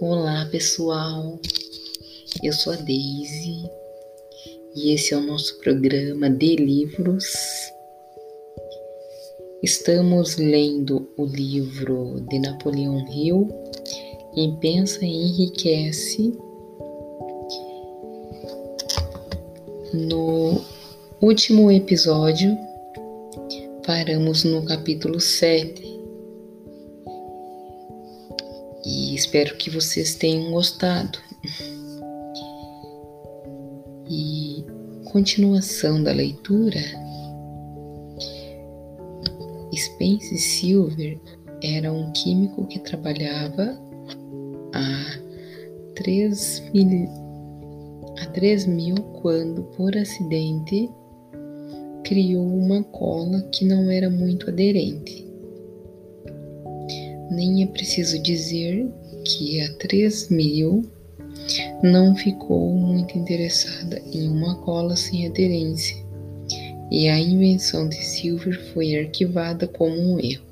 Olá pessoal, eu sou a Daisy e esse é o nosso programa de livros. Estamos lendo o livro de Napoleão Hill, Quem Pensa Enriquece. No último episódio, paramos no capítulo 7 espero que vocês tenham gostado. E continuação da leitura, Spence Silver era um químico que trabalhava há 3 mil, a 3 mil quando, por acidente, criou uma cola que não era muito aderente. Nem é preciso dizer que a 3000 não ficou muito interessada em uma cola sem aderência e a invenção de Silver foi arquivada como um erro.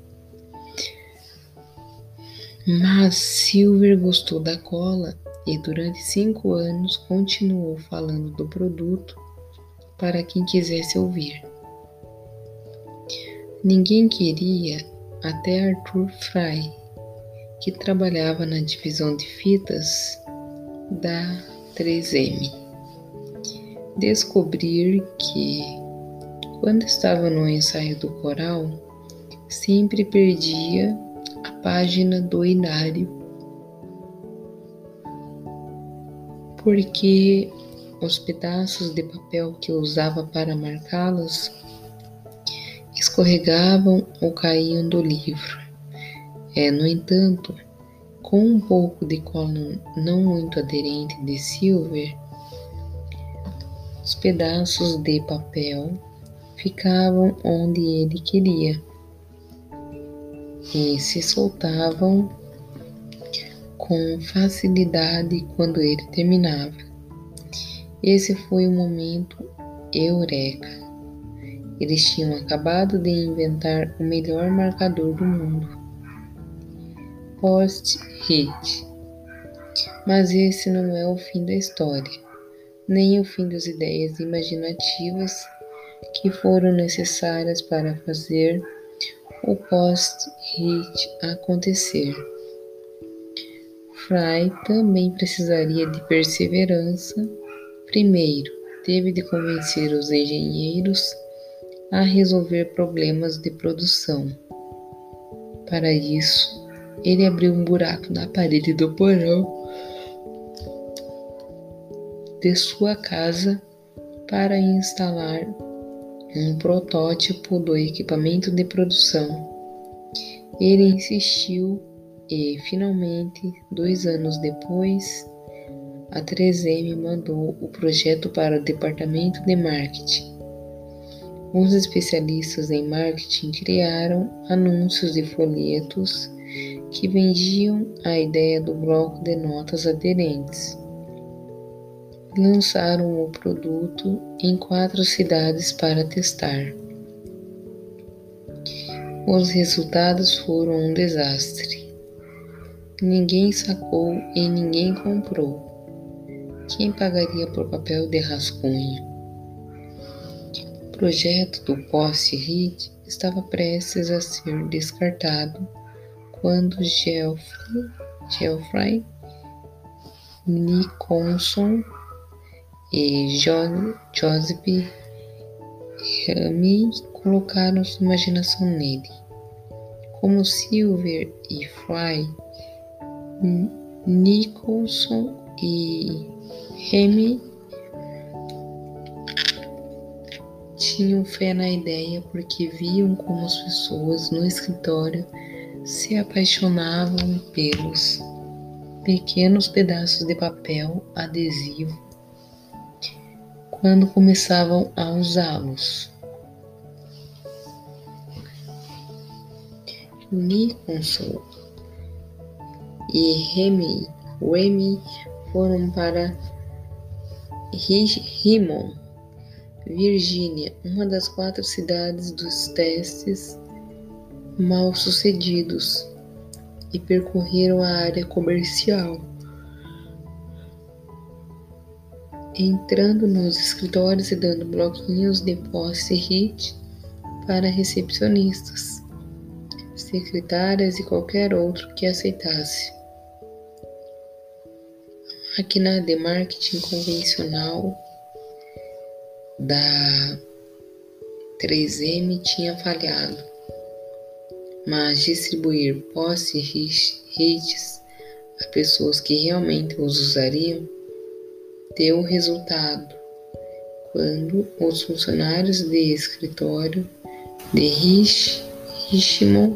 Mas Silver gostou da cola e durante cinco anos continuou falando do produto para quem quisesse ouvir. Ninguém queria até Arthur Fry, que trabalhava na divisão de fitas da 3M, descobrir que, quando estava no ensaio do coral, sempre perdia a página do inário, porque os pedaços de papel que usava para marcá-los escorregavam ou caíam do livro. É, no entanto, com um pouco de cola não muito aderente de silver, os pedaços de papel ficavam onde ele queria e se soltavam com facilidade quando ele terminava. Esse foi o momento eureka. Eles tinham acabado de inventar o melhor marcador do mundo. Post-it. Mas esse não é o fim da história, nem o fim das ideias imaginativas que foram necessárias para fazer o post-it acontecer. Fry também precisaria de perseverança. Primeiro, teve de convencer os engenheiros a resolver problemas de produção. Para isso, ele abriu um buraco na parede do porão de sua casa para instalar um protótipo do equipamento de produção. Ele insistiu e, finalmente, dois anos depois, a 3M mandou o projeto para o departamento de marketing. Os especialistas em marketing criaram anúncios e folhetos que vendiam a ideia do bloco de notas aderentes. Lançaram o produto em quatro cidades para testar. Os resultados foram um desastre. Ninguém sacou e ninguém comprou. Quem pagaria por papel de rascunho? projeto do post-it estava prestes a ser descartado quando Geoffrey, Geoffrey Nicholson e John, Joseph Ramy colocaram sua imaginação nele. Como Silver e Fry, Nicholson e Remy tinham fé na ideia porque viam como as pessoas no escritório se apaixonavam pelos pequenos pedaços de papel adesivo quando começavam a usá-los. Nicholson e Remy, Remy foram para Richmond Virgínia, uma das quatro cidades dos testes mal-sucedidos e percorreram a área comercial. Entrando nos escritórios e dando bloquinhos de posse hit para recepcionistas, secretárias e qualquer outro que aceitasse. A máquina de marketing convencional da 3M tinha falhado mas distribuir post-its a pessoas que realmente os usariam deu resultado quando os funcionários de escritório de Rich, Richmond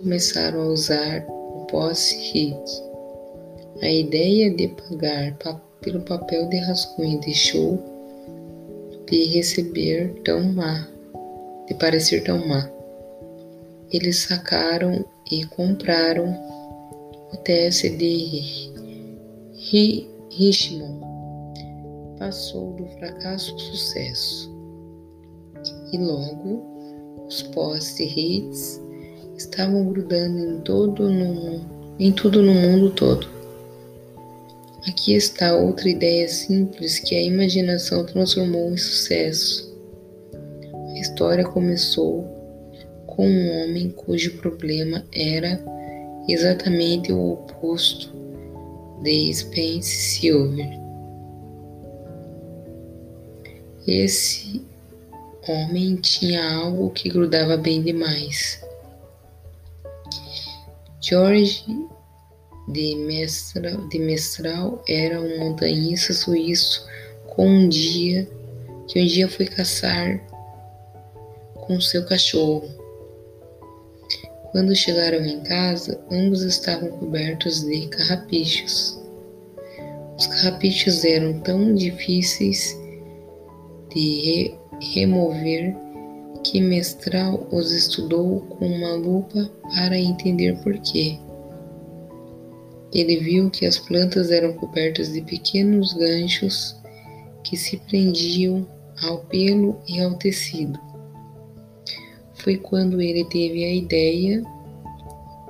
começaram a usar o post-it. A ideia de pagar pelo papel de rascunho deixou de receber tão má, de parecer tão má. Eles sacaram e compraram o TS de Richmond. Passou do fracasso ao sucesso. E logo os post-its estavam grudando em todo no, em tudo no mundo todo. Aqui está outra ideia simples que a imaginação transformou em sucesso. A história começou com um homem cujo problema era exatamente o oposto de Spence Silver. Esse homem tinha algo que grudava bem demais. George de Mestral, de Mestral era um montanhista suíço com um dia que um dia foi caçar com seu cachorro. Quando chegaram em casa, ambos estavam cobertos de carrapichos. Os carrapichos eram tão difíceis de re remover que Mestral os estudou com uma lupa para entender por quê. Ele viu que as plantas eram cobertas de pequenos ganchos que se prendiam ao pelo e ao tecido. Foi quando ele teve a ideia: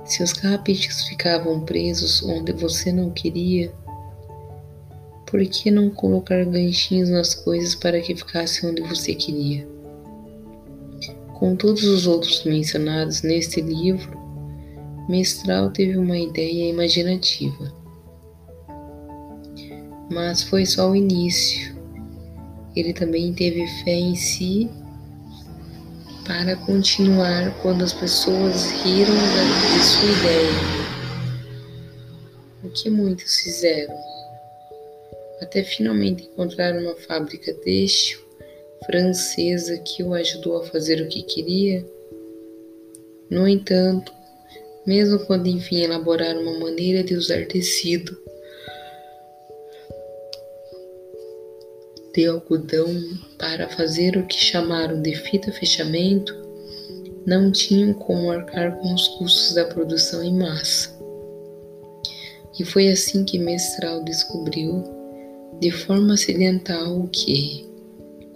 se os carrapichos ficavam presos onde você não queria, por que não colocar ganchinhos nas coisas para que ficassem onde você queria? Com todos os outros mencionados neste livro, Mestral teve uma ideia imaginativa. Mas foi só o início. Ele também teve fé em si para continuar quando as pessoas riram de sua ideia. O que muitos fizeram? Até finalmente encontrar uma fábrica têxtil francesa que o ajudou a fazer o que queria. No entanto, mesmo quando enfim elaboraram uma maneira de usar tecido de algodão para fazer o que chamaram de fita fechamento, não tinham como arcar com os custos da produção em massa. E foi assim que Mestral descobriu, de forma acidental, que,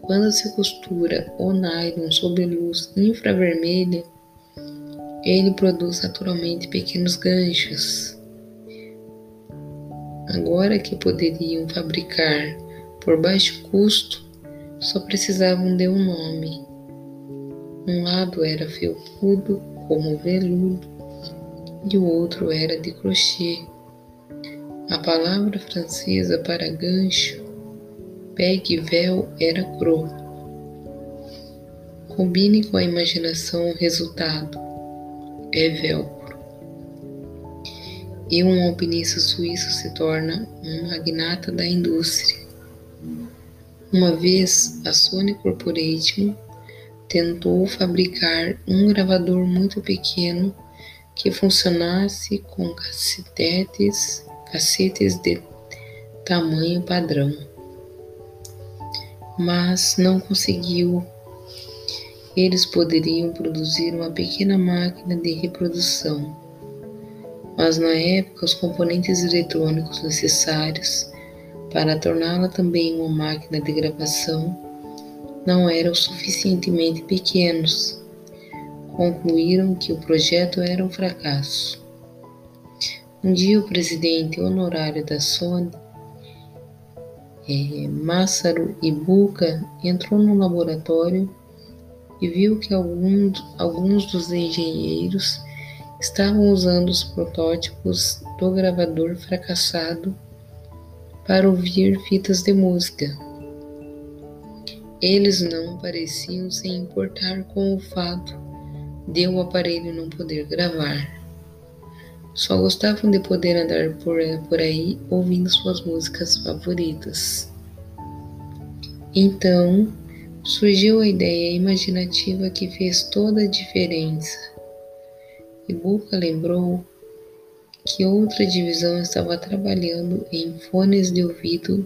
quando se costura o nylon sob luz infravermelha, ele produz naturalmente pequenos ganchos. Agora que poderiam fabricar por baixo custo, só precisavam de um nome. Um lado era felpudo, como veludo, e o outro era de crochê. A palavra francesa para gancho, peg-véu, era cro. Combine com a imaginação o resultado é velcro. E um alpinista suíço se torna um magnata da indústria. Uma vez, a Sony Corporation tentou fabricar um gravador muito pequeno que funcionasse com cassetes, cassetes de tamanho padrão, mas não conseguiu. Eles poderiam produzir uma pequena máquina de reprodução, mas na época os componentes eletrônicos necessários para torná-la também uma máquina de gravação não eram suficientemente pequenos. Concluíram que o projeto era um fracasso. Um dia, o presidente honorário da Sony é, Masaru Ibuka entrou no laboratório e viu que alguns, alguns dos engenheiros estavam usando os protótipos do gravador fracassado para ouvir fitas de música. Eles não pareciam se importar com o fato de o aparelho não poder gravar. Só gostavam de poder andar por, por aí ouvindo suas músicas favoritas. Então, surgiu a ideia imaginativa que fez toda a diferença. Ibuka lembrou que outra divisão estava trabalhando em fones de ouvido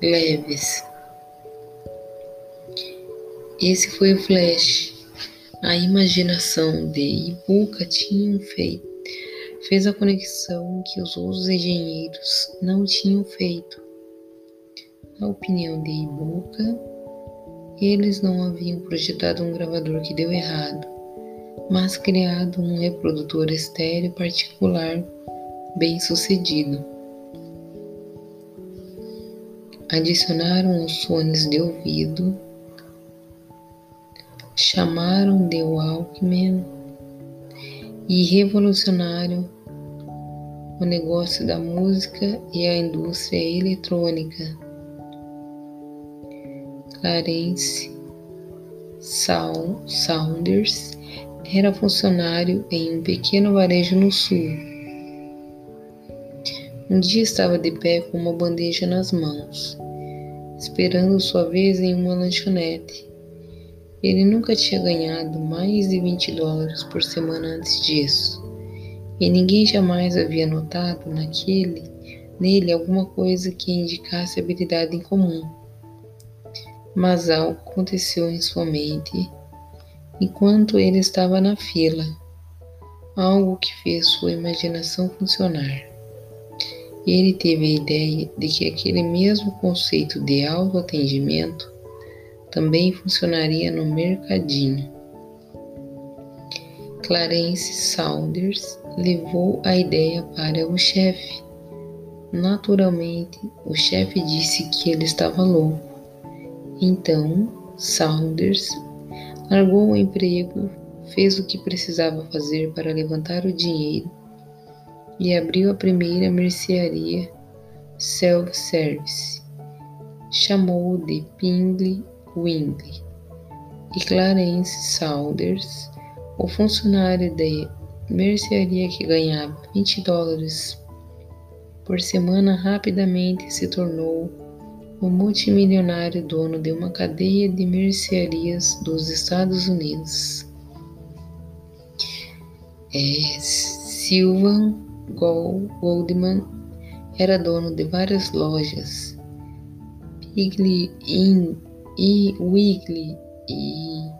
leves. Esse foi o flash. A imaginação de Ibuka tinha feito fez a conexão que os outros engenheiros não tinham feito. Na opinião de Ibuka, eles não haviam projetado um gravador que deu errado, mas criado um reprodutor estéreo particular bem sucedido. Adicionaram os fones de ouvido, chamaram de Walkman e revolucionaram o negócio da música e a indústria eletrônica. Clarence Saunders era funcionário em um pequeno varejo no sul. Um dia estava de pé com uma bandeja nas mãos, esperando sua vez em uma lanchonete. Ele nunca tinha ganhado mais de 20 dólares por semana antes disso e ninguém jamais havia notado naquele nele alguma coisa que indicasse habilidade em comum. Mas algo aconteceu em sua mente enquanto ele estava na fila, algo que fez sua imaginação funcionar. Ele teve a ideia de que aquele mesmo conceito de autoatendimento também funcionaria no mercadinho. Clarence Saunders levou a ideia para o chefe. Naturalmente, o chefe disse que ele estava louco. Então, Saunders largou o emprego, fez o que precisava fazer para levantar o dinheiro e abriu a primeira mercearia self-service. Chamou de Pingley Wingley. E Clarence Saunders, o funcionário de mercearia que ganhava 20 dólares por semana rapidamente se tornou o multimilionário dono de uma cadeia de mercearias dos Estados Unidos. É, Sylvan Goldman era dono de várias lojas, Piggly Inn e Wiggly e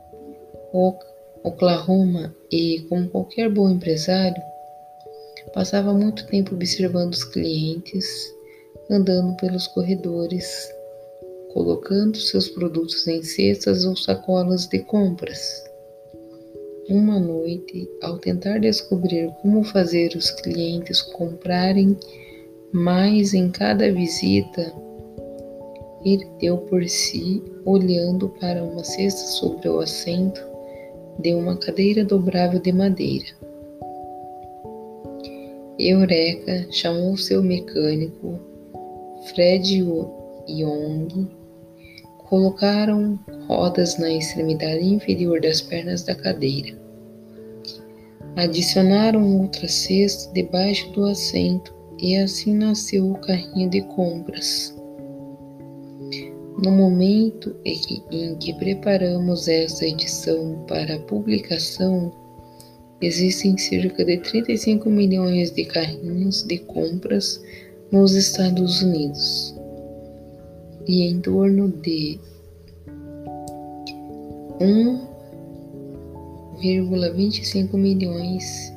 Oklahoma e, como qualquer bom empresário, passava muito tempo observando os clientes, andando pelos corredores, colocando seus produtos em cestas ou sacolas de compras. Uma noite, ao tentar descobrir como fazer os clientes comprarem mais em cada visita, ele deu por si olhando para uma cesta sobre o assento de uma cadeira dobrável de madeira. Eureka chamou seu mecânico, Fred Young, colocaram rodas na extremidade inferior das pernas da cadeira. Adicionaram outra cesta debaixo do assento e assim nasceu o carrinho de compras. No momento em que preparamos esta edição para publicação, existem cerca de 35 milhões de carrinhos de compras nos Estados Unidos e em torno de 1,25 milhões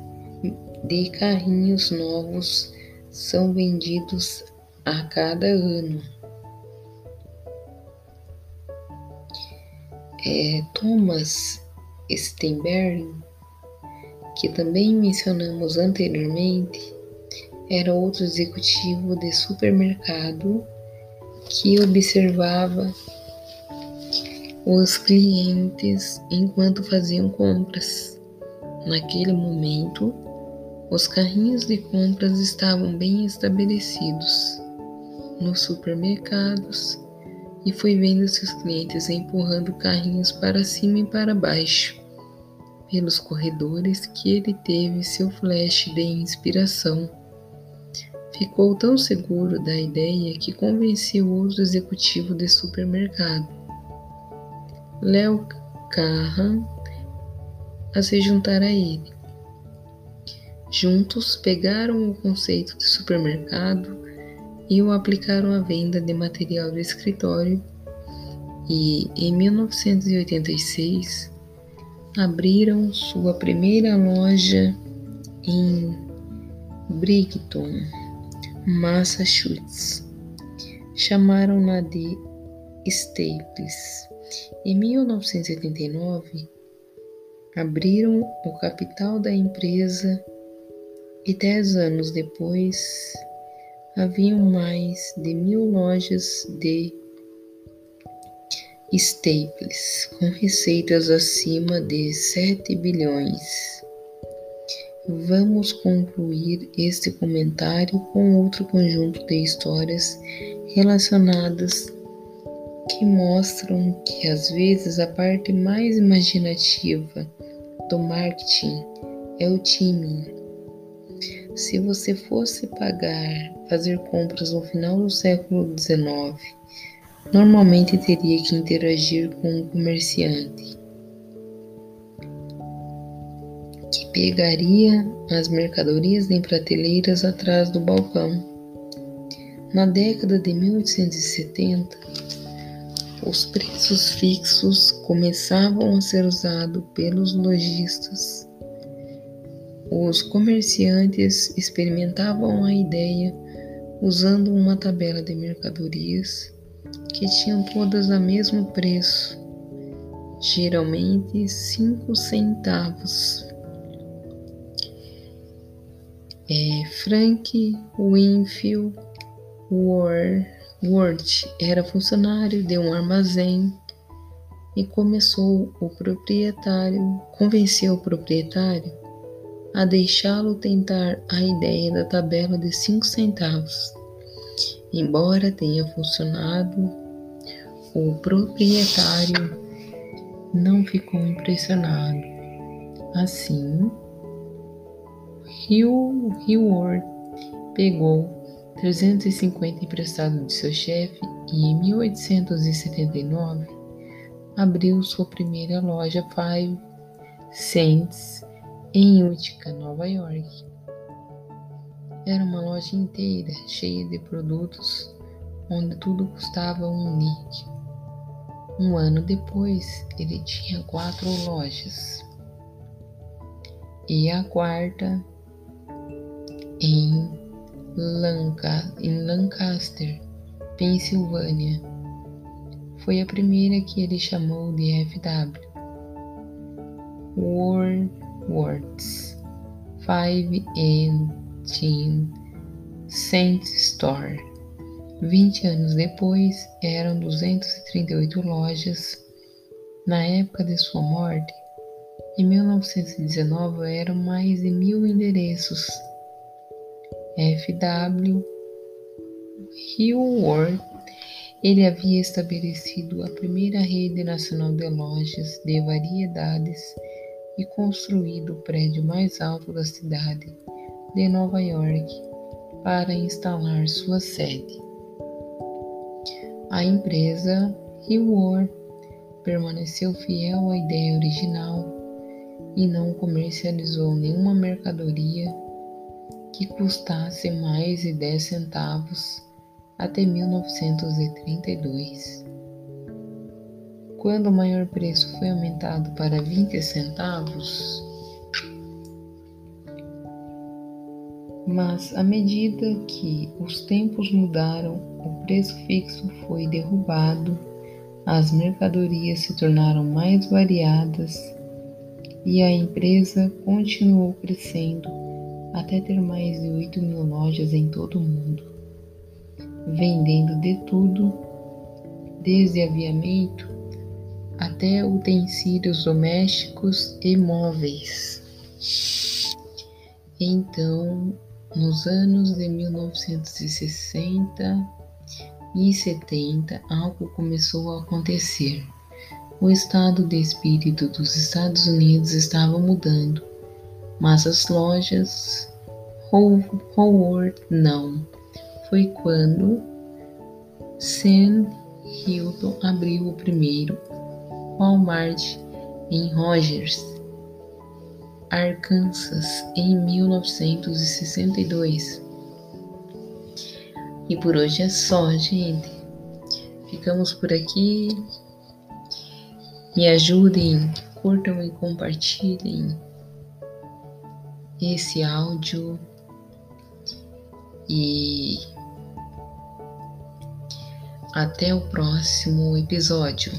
de carrinhos novos são vendidos a cada ano. é, Thomas Steinberg, que também mencionamos anteriormente, era outro executivo de supermercado que observava os clientes enquanto faziam compras. Naquele momento, os carrinhos de compras estavam bem estabelecidos nos supermercados e foi vendo seus clientes empurrando carrinhos para cima e para baixo pelos corredores que ele teve seu flash de inspiração. Ficou tão seguro da ideia que convenceu outro executivo de supermercado, Léo Carran, a se juntar a ele. Juntos pegaram o conceito de supermercado e o aplicaram à venda de material de escritório e, em 1986, abriram sua primeira loja em Brighton, Massachusetts. Chamaram-na de Staples. Em 1979, abriram o capital da empresa e dez anos depois haviam mais de mil lojas de Staples, com receitas acima de 7 bilhões. Vamos concluir este comentário com outro conjunto de histórias relacionadas que mostram que às vezes a parte mais imaginativa do marketing é o timing. Se você fosse pagar, fazer compras no final do século XIX, normalmente teria que interagir com um comerciante pegaria as mercadorias em prateleiras atrás do balcão. Na década de 1870, os preços fixos começavam a ser usados pelos lojistas. Os comerciantes experimentavam a ideia usando uma tabela de mercadorias que tinham todas a mesmo preço, geralmente cinco centavos. É, Frank Winfield Ward era funcionário de um armazém e começou o proprietário, convenceu o proprietário a deixá-lo tentar a ideia da tabela de cinco centavos. Embora tenha funcionado, o proprietário não ficou impressionado. Assim, Hugh Heward pegou 350 emprestados de seu chefe e em 1879 abriu sua primeira loja Five Cents em Utica, Nova York. Era uma loja inteira, cheia de produtos, onde tudo custava um nick. Um ano depois, ele tinha quatro lojas. E a quarta em, Lanca em Lancaster, Pensilvânia. Foi a primeira que ele chamou de FW. Words Five and Team Saint Store. 20 anos depois, eram 238 lojas. Na época de sua morte, em 1919, eram mais de mil endereços. F.W. Hillworth, ele havia estabelecido a primeira rede nacional de lojas de variedades e construído o prédio mais alto da cidade de Nova York para instalar sua sede. A empresa Reward permaneceu fiel à ideia original e não comercializou nenhuma mercadoria que custasse mais de 10 centavos até 1932. Quando o maior preço foi aumentado para 20 centavos, Mas à medida que os tempos mudaram, o preço fixo foi derrubado, as mercadorias se tornaram mais variadas e a empresa continuou crescendo até ter mais de 8 mil lojas em todo o mundo. vendendo de tudo, desde aviamento até utensílios domésticos e móveis. Então, nos anos de 1960 e 70, algo começou a acontecer. O estado de espírito dos Estados Unidos estava mudando, mas as lojas Howard não. Foi quando Sam Hilton abriu o primeiro Walmart em Rogers, Arkansas, em 1962. E por hoje é só, gente. Ficamos por aqui. Me ajudem, curtam e compartilhem esse áudio e até o próximo episódio.